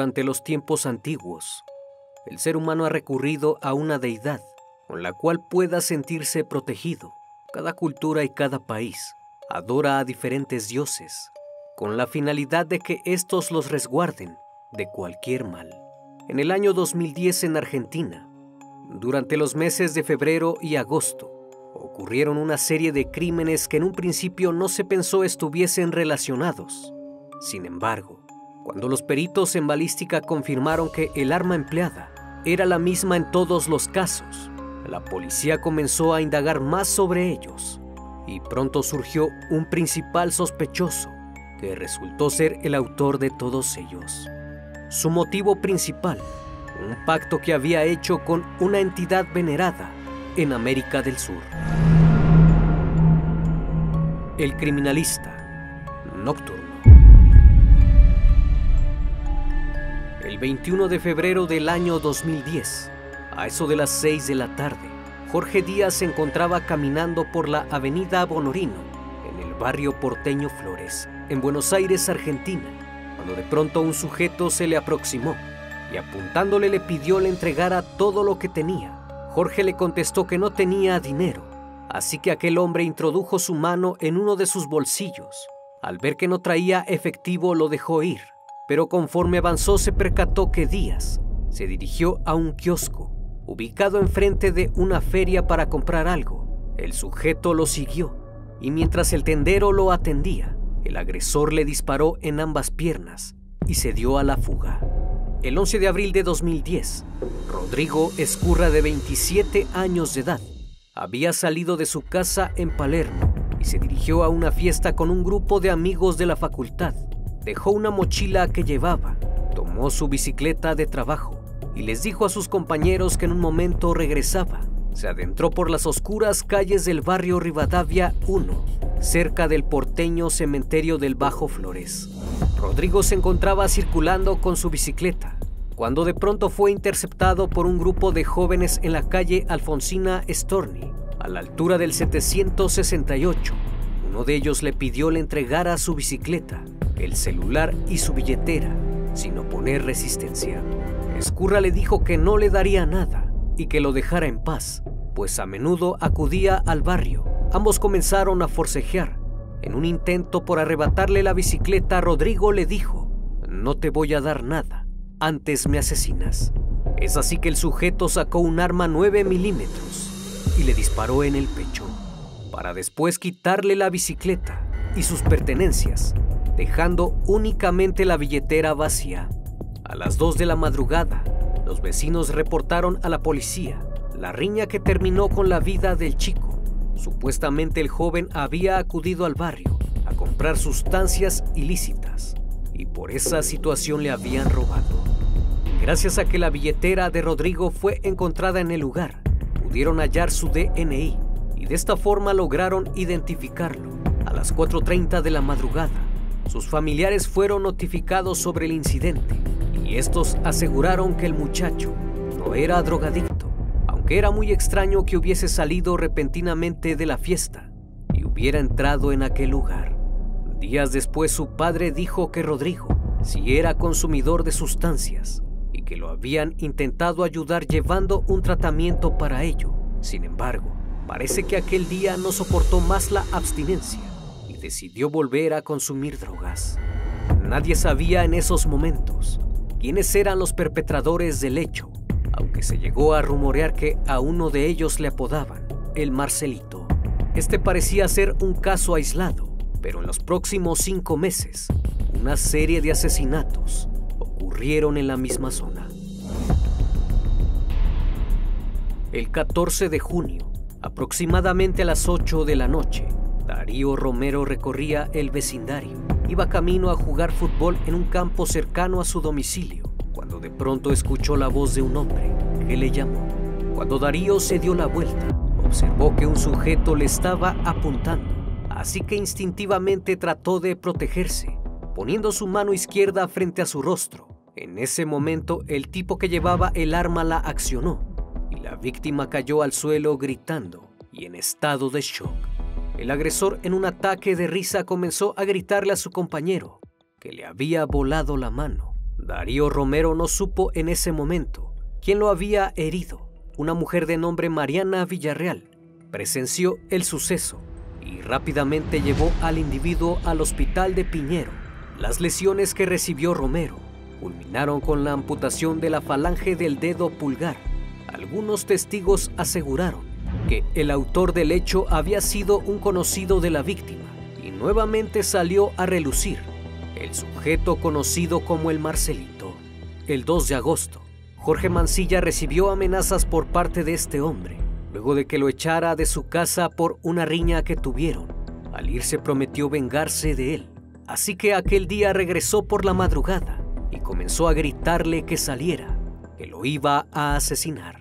Durante los tiempos antiguos, el ser humano ha recurrido a una deidad con la cual pueda sentirse protegido. Cada cultura y cada país adora a diferentes dioses con la finalidad de que estos los resguarden de cualquier mal. En el año 2010 en Argentina, durante los meses de febrero y agosto, ocurrieron una serie de crímenes que en un principio no se pensó estuviesen relacionados. Sin embargo, cuando los peritos en balística confirmaron que el arma empleada era la misma en todos los casos, la policía comenzó a indagar más sobre ellos y pronto surgió un principal sospechoso que resultó ser el autor de todos ellos. Su motivo principal, un pacto que había hecho con una entidad venerada en América del Sur. El criminalista nocturno. El 21 de febrero del año 2010, a eso de las 6 de la tarde, Jorge Díaz se encontraba caminando por la avenida Bonorino, en el barrio porteño Flores, en Buenos Aires, Argentina, cuando de pronto un sujeto se le aproximó y apuntándole le pidió le entregara todo lo que tenía. Jorge le contestó que no tenía dinero, así que aquel hombre introdujo su mano en uno de sus bolsillos. Al ver que no traía efectivo lo dejó ir pero conforme avanzó se percató que Díaz se dirigió a un kiosco ubicado enfrente de una feria para comprar algo. El sujeto lo siguió y mientras el tendero lo atendía, el agresor le disparó en ambas piernas y se dio a la fuga. El 11 de abril de 2010, Rodrigo Escurra, de 27 años de edad, había salido de su casa en Palermo y se dirigió a una fiesta con un grupo de amigos de la facultad dejó una mochila que llevaba, tomó su bicicleta de trabajo y les dijo a sus compañeros que en un momento regresaba. Se adentró por las oscuras calles del barrio Rivadavia 1, cerca del porteño cementerio del Bajo Flores. Rodrigo se encontraba circulando con su bicicleta, cuando de pronto fue interceptado por un grupo de jóvenes en la calle Alfonsina Storni, a la altura del 768. Uno de ellos le pidió le entregara su bicicleta, el celular y su billetera, sin oponer resistencia. Escurra le dijo que no le daría nada y que lo dejara en paz, pues a menudo acudía al barrio. Ambos comenzaron a forcejear. En un intento por arrebatarle la bicicleta, Rodrigo le dijo, no te voy a dar nada, antes me asesinas. Es así que el sujeto sacó un arma 9 milímetros y le disparó en el pecho, para después quitarle la bicicleta y sus pertenencias dejando únicamente la billetera vacía. A las 2 de la madrugada, los vecinos reportaron a la policía la riña que terminó con la vida del chico. Supuestamente el joven había acudido al barrio a comprar sustancias ilícitas y por esa situación le habían robado. Gracias a que la billetera de Rodrigo fue encontrada en el lugar, pudieron hallar su DNI y de esta forma lograron identificarlo. A las 4.30 de la madrugada, sus familiares fueron notificados sobre el incidente y estos aseguraron que el muchacho no era drogadicto, aunque era muy extraño que hubiese salido repentinamente de la fiesta y hubiera entrado en aquel lugar. Días después su padre dijo que Rodrigo si era consumidor de sustancias y que lo habían intentado ayudar llevando un tratamiento para ello. Sin embargo, parece que aquel día no soportó más la abstinencia decidió volver a consumir drogas. nadie sabía en esos momentos quiénes eran los perpetradores del hecho, aunque se llegó a rumorear que a uno de ellos le apodaban el Marcelito. Este parecía ser un caso aislado, pero en los próximos cinco meses, una serie de asesinatos ocurrieron en la misma zona. El 14 de junio, aproximadamente a las 8 de la noche, Darío Romero recorría el vecindario. Iba camino a jugar fútbol en un campo cercano a su domicilio, cuando de pronto escuchó la voz de un hombre que le llamó. Cuando Darío se dio la vuelta, observó que un sujeto le estaba apuntando, así que instintivamente trató de protegerse, poniendo su mano izquierda frente a su rostro. En ese momento, el tipo que llevaba el arma la accionó y la víctima cayó al suelo gritando y en estado de shock. El agresor en un ataque de risa comenzó a gritarle a su compañero que le había volado la mano. Darío Romero no supo en ese momento quién lo había herido. Una mujer de nombre Mariana Villarreal presenció el suceso y rápidamente llevó al individuo al hospital de Piñero. Las lesiones que recibió Romero culminaron con la amputación de la falange del dedo pulgar. Algunos testigos aseguraron que el autor del hecho había sido un conocido de la víctima y nuevamente salió a relucir el sujeto conocido como el Marcelito. El 2 de agosto, Jorge Mancilla recibió amenazas por parte de este hombre, luego de que lo echara de su casa por una riña que tuvieron. Al irse prometió vengarse de él, así que aquel día regresó por la madrugada y comenzó a gritarle que saliera, que lo iba a asesinar.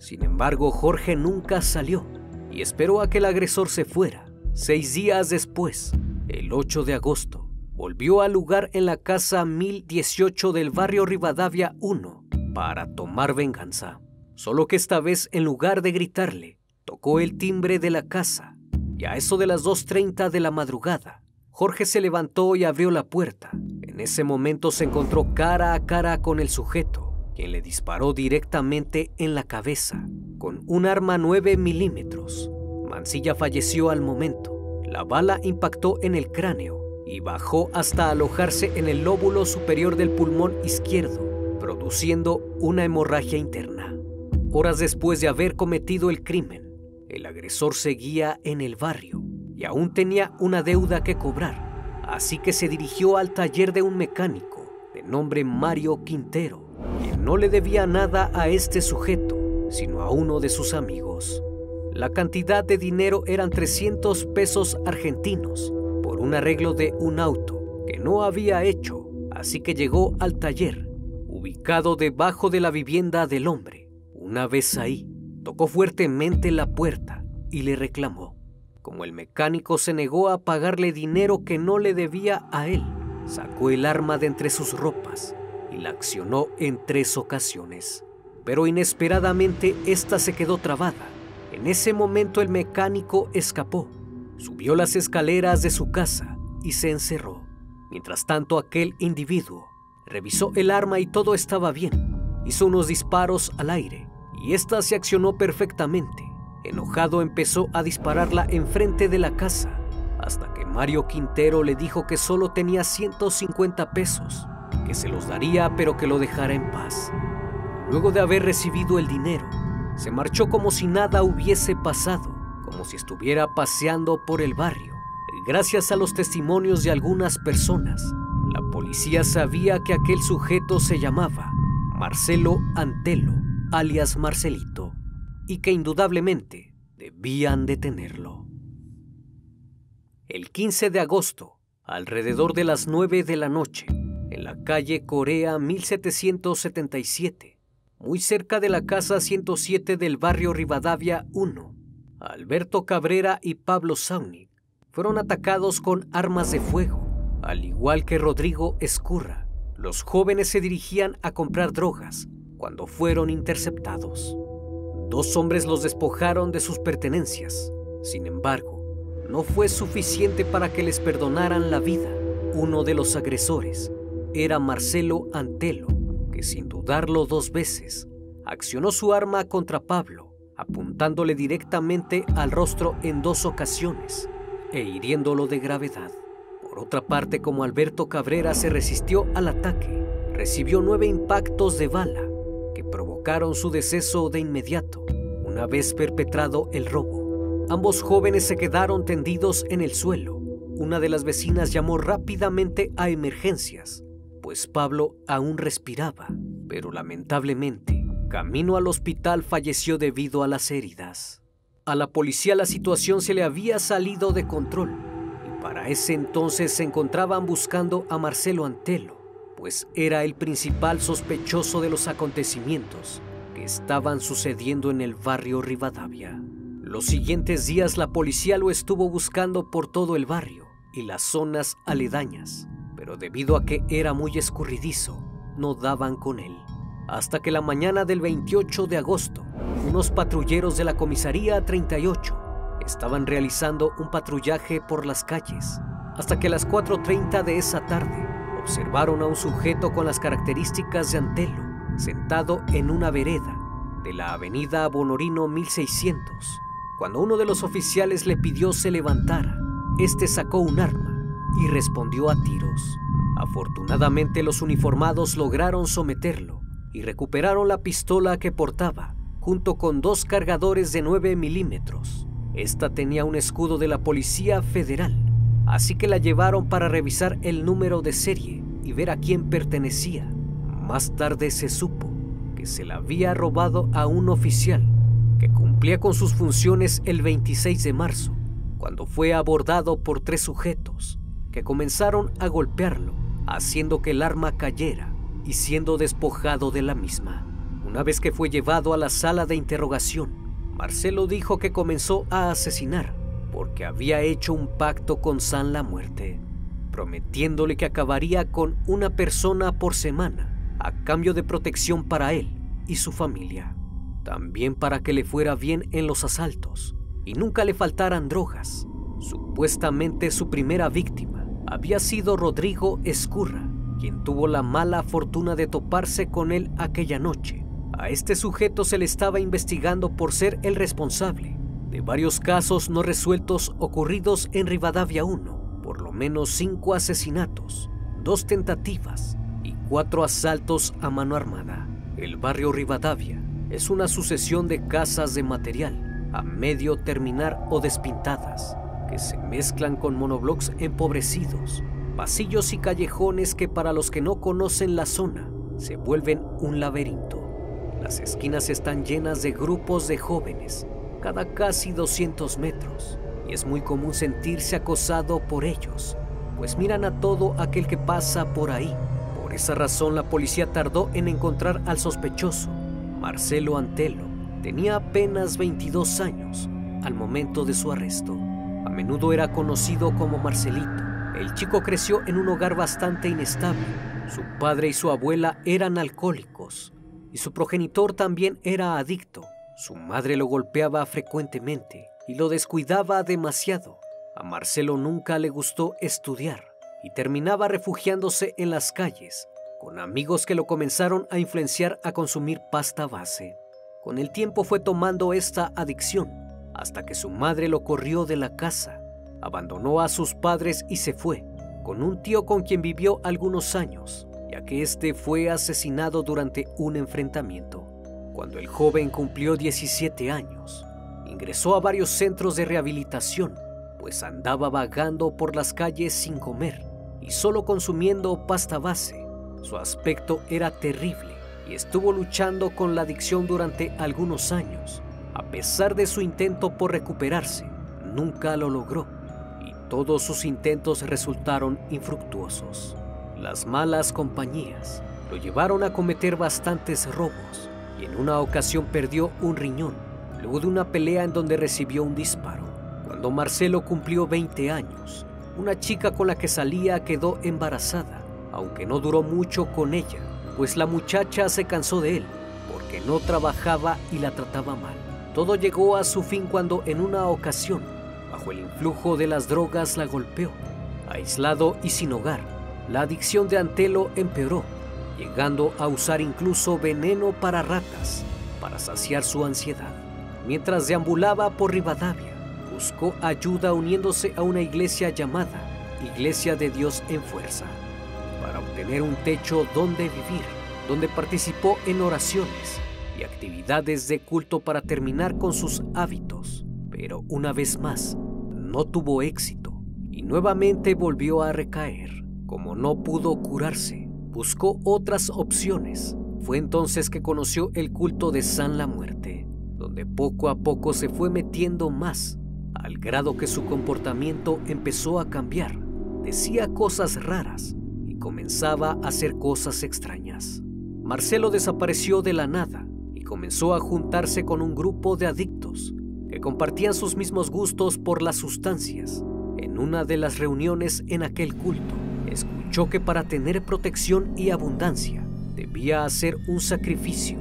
Sin embargo, Jorge nunca salió y esperó a que el agresor se fuera. Seis días después, el 8 de agosto, volvió al lugar en la casa 1018 del barrio Rivadavia 1 para tomar venganza. Solo que esta vez, en lugar de gritarle, tocó el timbre de la casa y a eso de las 2.30 de la madrugada, Jorge se levantó y abrió la puerta. En ese momento se encontró cara a cara con el sujeto le disparó directamente en la cabeza con un arma 9 milímetros. Mancilla falleció al momento. La bala impactó en el cráneo y bajó hasta alojarse en el lóbulo superior del pulmón izquierdo, produciendo una hemorragia interna. Horas después de haber cometido el crimen, el agresor seguía en el barrio y aún tenía una deuda que cobrar, así que se dirigió al taller de un mecánico de nombre Mario Quintero no le debía nada a este sujeto, sino a uno de sus amigos. La cantidad de dinero eran 300 pesos argentinos por un arreglo de un auto que no había hecho, así que llegó al taller, ubicado debajo de la vivienda del hombre. Una vez ahí, tocó fuertemente la puerta y le reclamó. Como el mecánico se negó a pagarle dinero que no le debía a él, sacó el arma de entre sus ropas y la accionó en tres ocasiones. Pero inesperadamente esta se quedó trabada. En ese momento el mecánico escapó, subió las escaleras de su casa y se encerró. Mientras tanto aquel individuo revisó el arma y todo estaba bien. Hizo unos disparos al aire y ésta se accionó perfectamente. Enojado empezó a dispararla enfrente de la casa hasta que Mario Quintero le dijo que solo tenía 150 pesos que se los daría pero que lo dejara en paz. Luego de haber recibido el dinero, se marchó como si nada hubiese pasado, como si estuviera paseando por el barrio. Gracias a los testimonios de algunas personas, la policía sabía que aquel sujeto se llamaba Marcelo Antelo, alias Marcelito, y que indudablemente debían detenerlo. El 15 de agosto, alrededor de las 9 de la noche, calle Corea 1777, muy cerca de la casa 107 del barrio Rivadavia 1. Alberto Cabrera y Pablo Saunic fueron atacados con armas de fuego, al igual que Rodrigo Escurra. Los jóvenes se dirigían a comprar drogas cuando fueron interceptados. Dos hombres los despojaron de sus pertenencias. Sin embargo, no fue suficiente para que les perdonaran la vida. Uno de los agresores era Marcelo Antelo, que sin dudarlo dos veces, accionó su arma contra Pablo, apuntándole directamente al rostro en dos ocasiones e hiriéndolo de gravedad. Por otra parte, como Alberto Cabrera se resistió al ataque, recibió nueve impactos de bala que provocaron su deceso de inmediato una vez perpetrado el robo. Ambos jóvenes se quedaron tendidos en el suelo. Una de las vecinas llamó rápidamente a emergencias, pues Pablo aún respiraba, pero lamentablemente, camino al hospital falleció debido a las heridas. A la policía la situación se le había salido de control y para ese entonces se encontraban buscando a Marcelo Antelo, pues era el principal sospechoso de los acontecimientos que estaban sucediendo en el barrio Rivadavia. Los siguientes días la policía lo estuvo buscando por todo el barrio y las zonas aledañas, debido a que era muy escurridizo, no daban con él. Hasta que la mañana del 28 de agosto, unos patrulleros de la comisaría 38 estaban realizando un patrullaje por las calles, hasta que a las 4.30 de esa tarde observaron a un sujeto con las características de Antelo sentado en una vereda de la avenida Bonorino 1600. Cuando uno de los oficiales le pidió se levantara, este sacó un arma y respondió a tiros. Afortunadamente los uniformados lograron someterlo y recuperaron la pistola que portaba, junto con dos cargadores de 9 milímetros. Esta tenía un escudo de la Policía Federal, así que la llevaron para revisar el número de serie y ver a quién pertenecía. Más tarde se supo que se la había robado a un oficial que cumplía con sus funciones el 26 de marzo, cuando fue abordado por tres sujetos que comenzaron a golpearlo, haciendo que el arma cayera y siendo despojado de la misma. Una vez que fue llevado a la sala de interrogación, Marcelo dijo que comenzó a asesinar porque había hecho un pacto con San la Muerte, prometiéndole que acabaría con una persona por semana a cambio de protección para él y su familia. También para que le fuera bien en los asaltos y nunca le faltaran drogas. Supuestamente su primera víctima había sido Rodrigo Escurra, quien tuvo la mala fortuna de toparse con él aquella noche. A este sujeto se le estaba investigando por ser el responsable de varios casos no resueltos ocurridos en Rivadavia 1, por lo menos cinco asesinatos, dos tentativas cuatro asaltos a mano armada. El barrio Rivadavia es una sucesión de casas de material a medio terminar o despintadas que se mezclan con monoblocks empobrecidos, pasillos y callejones que para los que no conocen la zona se vuelven un laberinto. Las esquinas están llenas de grupos de jóvenes, cada casi 200 metros, y es muy común sentirse acosado por ellos, pues miran a todo aquel que pasa por ahí por esa razón la policía tardó en encontrar al sospechoso. Marcelo Antelo tenía apenas 22 años al momento de su arresto. A menudo era conocido como Marcelito. El chico creció en un hogar bastante inestable. Su padre y su abuela eran alcohólicos y su progenitor también era adicto. Su madre lo golpeaba frecuentemente y lo descuidaba demasiado. A Marcelo nunca le gustó estudiar y terminaba refugiándose en las calles, con amigos que lo comenzaron a influenciar a consumir pasta base. Con el tiempo fue tomando esta adicción, hasta que su madre lo corrió de la casa, abandonó a sus padres y se fue, con un tío con quien vivió algunos años, ya que este fue asesinado durante un enfrentamiento. Cuando el joven cumplió 17 años, ingresó a varios centros de rehabilitación, pues andaba vagando por las calles sin comer y solo consumiendo pasta base. Su aspecto era terrible y estuvo luchando con la adicción durante algunos años. Pesar de su intento por recuperarse, nunca lo logró y todos sus intentos resultaron infructuosos. Las malas compañías lo llevaron a cometer bastantes robos y en una ocasión perdió un riñón luego de una pelea en donde recibió un disparo. Cuando Marcelo cumplió 20 años, una chica con la que salía quedó embarazada, aunque no duró mucho con ella, pues la muchacha se cansó de él, porque no trabajaba y la trataba mal. Todo llegó a su fin cuando en una ocasión, bajo el influjo de las drogas, la golpeó. Aislado y sin hogar, la adicción de Antelo empeoró, llegando a usar incluso veneno para ratas para saciar su ansiedad. Mientras deambulaba por Rivadavia, buscó ayuda uniéndose a una iglesia llamada Iglesia de Dios en Fuerza, para obtener un techo donde vivir, donde participó en oraciones actividades de culto para terminar con sus hábitos. Pero una vez más, no tuvo éxito y nuevamente volvió a recaer. Como no pudo curarse, buscó otras opciones. Fue entonces que conoció el culto de San la Muerte, donde poco a poco se fue metiendo más, al grado que su comportamiento empezó a cambiar. Decía cosas raras y comenzaba a hacer cosas extrañas. Marcelo desapareció de la nada comenzó a juntarse con un grupo de adictos que compartían sus mismos gustos por las sustancias. En una de las reuniones en aquel culto, escuchó que para tener protección y abundancia debía hacer un sacrificio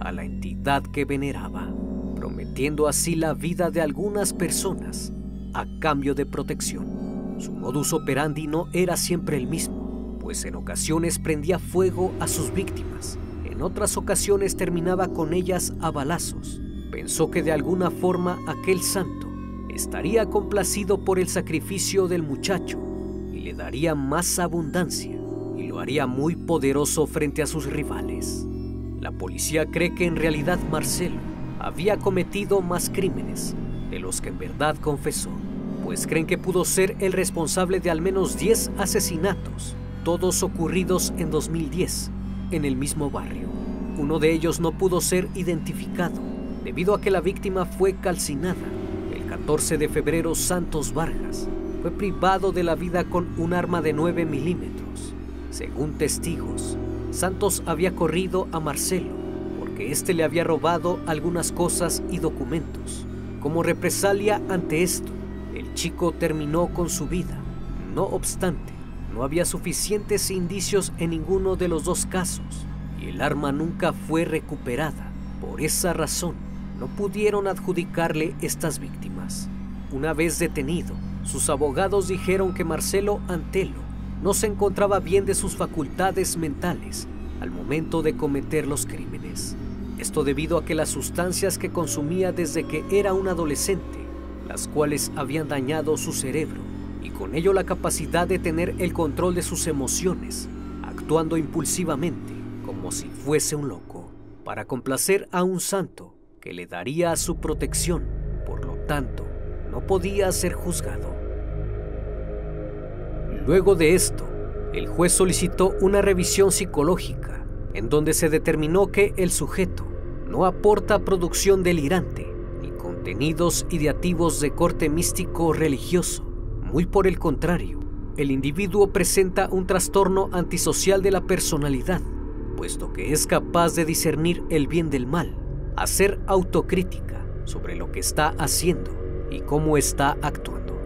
a la entidad que veneraba, prometiendo así la vida de algunas personas a cambio de protección. Su modus operandi no era siempre el mismo, pues en ocasiones prendía fuego a sus víctimas, en otras ocasiones terminaba con ellas a balazos. Pensó que de alguna forma aquel santo estaría complacido por el sacrificio del muchacho y le daría más abundancia y lo haría muy poderoso frente a sus rivales. La policía cree que en realidad Marcelo había cometido más crímenes de los que en verdad confesó, pues creen que pudo ser el responsable de al menos 10 asesinatos, todos ocurridos en 2010, en el mismo barrio. Uno de ellos no pudo ser identificado debido a que la víctima fue calcinada. El 14 de febrero, Santos Vargas fue privado de la vida con un arma de 9 milímetros. Según testigos, Santos había corrido a Marcelo porque éste le había robado algunas cosas y documentos. Como represalia ante esto, el chico terminó con su vida. No obstante, no había suficientes indicios en ninguno de los dos casos y el arma nunca fue recuperada. Por esa razón, no pudieron adjudicarle estas víctimas. Una vez detenido, sus abogados dijeron que Marcelo Antelo no se encontraba bien de sus facultades mentales al momento de cometer los crímenes. Esto debido a que las sustancias que consumía desde que era un adolescente, las cuales habían dañado su cerebro y con ello la capacidad de tener el control de sus emociones, actuando impulsivamente como si fuese un loco, para complacer a un santo que le daría su protección, por lo tanto, no podía ser juzgado. Luego de esto, el juez solicitó una revisión psicológica, en donde se determinó que el sujeto no aporta producción delirante ni contenidos ideativos de corte místico religioso. Muy por el contrario, el individuo presenta un trastorno antisocial de la personalidad, puesto que es capaz de discernir el bien del mal, hacer autocrítica sobre lo que está haciendo y cómo está actuando.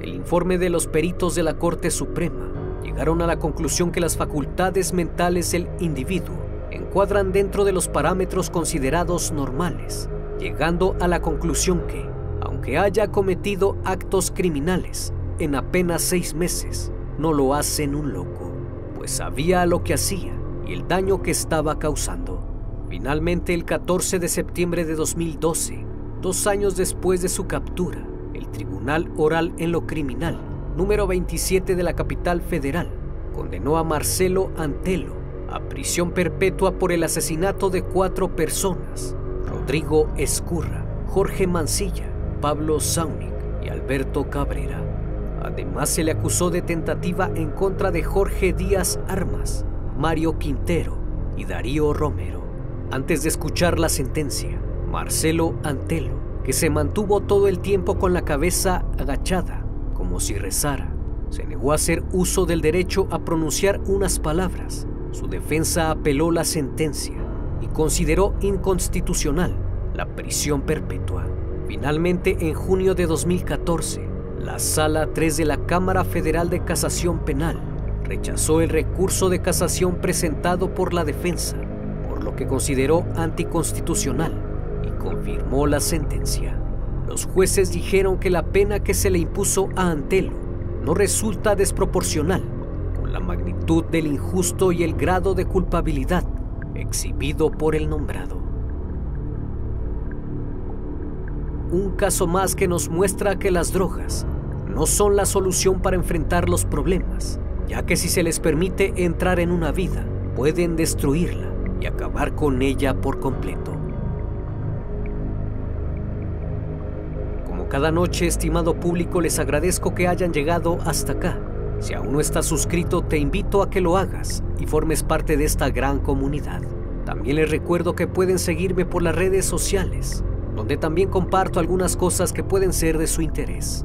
El informe de los peritos de la Corte Suprema llegaron a la conclusión que las facultades mentales del individuo encuadran dentro de los parámetros considerados normales, llegando a la conclusión que, aunque haya cometido actos criminales en apenas seis meses, no lo hacen un loco, pues sabía lo que hacía y el daño que estaba causando. Finalmente, el 14 de septiembre de 2012, dos años después de su captura, el Tribunal Oral en lo Criminal, número 27 de la capital federal, condenó a Marcelo Antelo a prisión perpetua por el asesinato de cuatro personas, Rodrigo Escurra, Jorge Mancilla, Pablo Saunic y Alberto Cabrera. Además se le acusó de tentativa en contra de Jorge Díaz Armas, Mario Quintero y Darío Romero. Antes de escuchar la sentencia, Marcelo Antelo, que se mantuvo todo el tiempo con la cabeza agachada, como si rezara, se negó a hacer uso del derecho a pronunciar unas palabras. Su defensa apeló la sentencia y consideró inconstitucional la prisión perpetua. Finalmente, en junio de 2014, la Sala 3 de la Cámara Federal de Casación Penal rechazó el recurso de casación presentado por la defensa, por lo que consideró anticonstitucional y confirmó la sentencia. Los jueces dijeron que la pena que se le impuso a Antelo no resulta desproporcional con la magnitud del injusto y el grado de culpabilidad exhibido por el nombrado. Un caso más que nos muestra que las drogas no son la solución para enfrentar los problemas, ya que si se les permite entrar en una vida, pueden destruirla y acabar con ella por completo. Como cada noche, estimado público, les agradezco que hayan llegado hasta acá. Si aún no estás suscrito, te invito a que lo hagas y formes parte de esta gran comunidad. También les recuerdo que pueden seguirme por las redes sociales, donde también comparto algunas cosas que pueden ser de su interés.